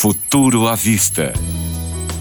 Futuro à Vista,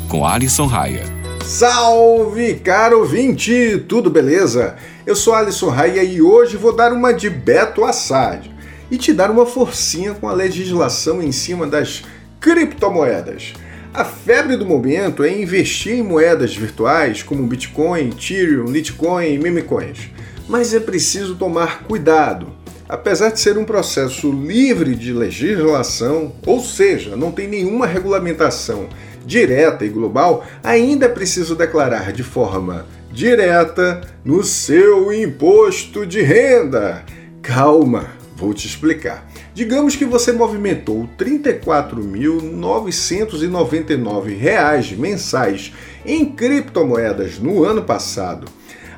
com Alisson Raia. Salve, caro ouvinte! Tudo beleza? Eu sou Alisson Raia e hoje vou dar uma de Beto Assad e te dar uma forcinha com a legislação em cima das criptomoedas. A febre do momento é investir em moedas virtuais como Bitcoin, Ethereum, Litecoin e memecoins. Mas é preciso tomar cuidado apesar de ser um processo livre de legislação, ou seja, não tem nenhuma regulamentação direta e global, ainda é preciso declarar de forma direta no seu imposto de renda. Calma, vou te explicar. Digamos que você movimentou R$ 34.999 mensais em criptomoedas no ano passado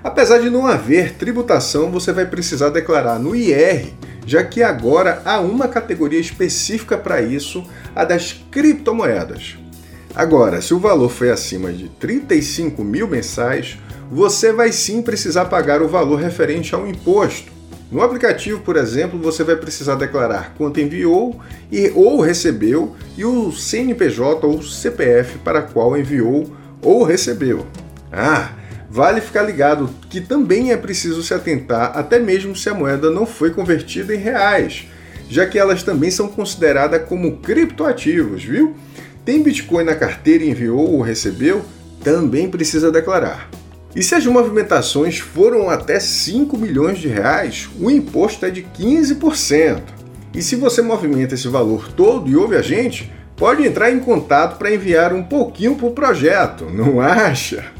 Apesar de não haver tributação, você vai precisar declarar no IR, já que agora há uma categoria específica para isso, a das criptomoedas. Agora, se o valor foi acima de 35 mil mensais, você vai sim precisar pagar o valor referente ao imposto. No aplicativo, por exemplo, você vai precisar declarar quanto enviou e ou recebeu e o CNPJ ou CPF para qual enviou ou recebeu. Ah, Vale ficar ligado que também é preciso se atentar até mesmo se a moeda não foi convertida em reais, já que elas também são consideradas como criptoativos, viu? Tem Bitcoin na carteira e enviou ou recebeu? Também precisa declarar. E se as movimentações foram até 5 milhões de reais, o imposto é de 15%. E se você movimenta esse valor todo e ouve a gente, pode entrar em contato para enviar um pouquinho para o projeto, não acha?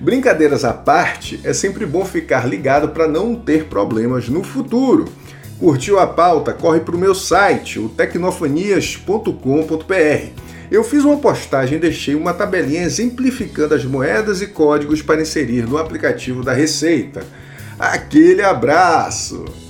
Brincadeiras à parte, é sempre bom ficar ligado para não ter problemas no futuro. Curtiu a pauta? Corre para o meu site, o tecnofanias.com.br. Eu fiz uma postagem e deixei uma tabelinha exemplificando as moedas e códigos para inserir no aplicativo da Receita. Aquele abraço!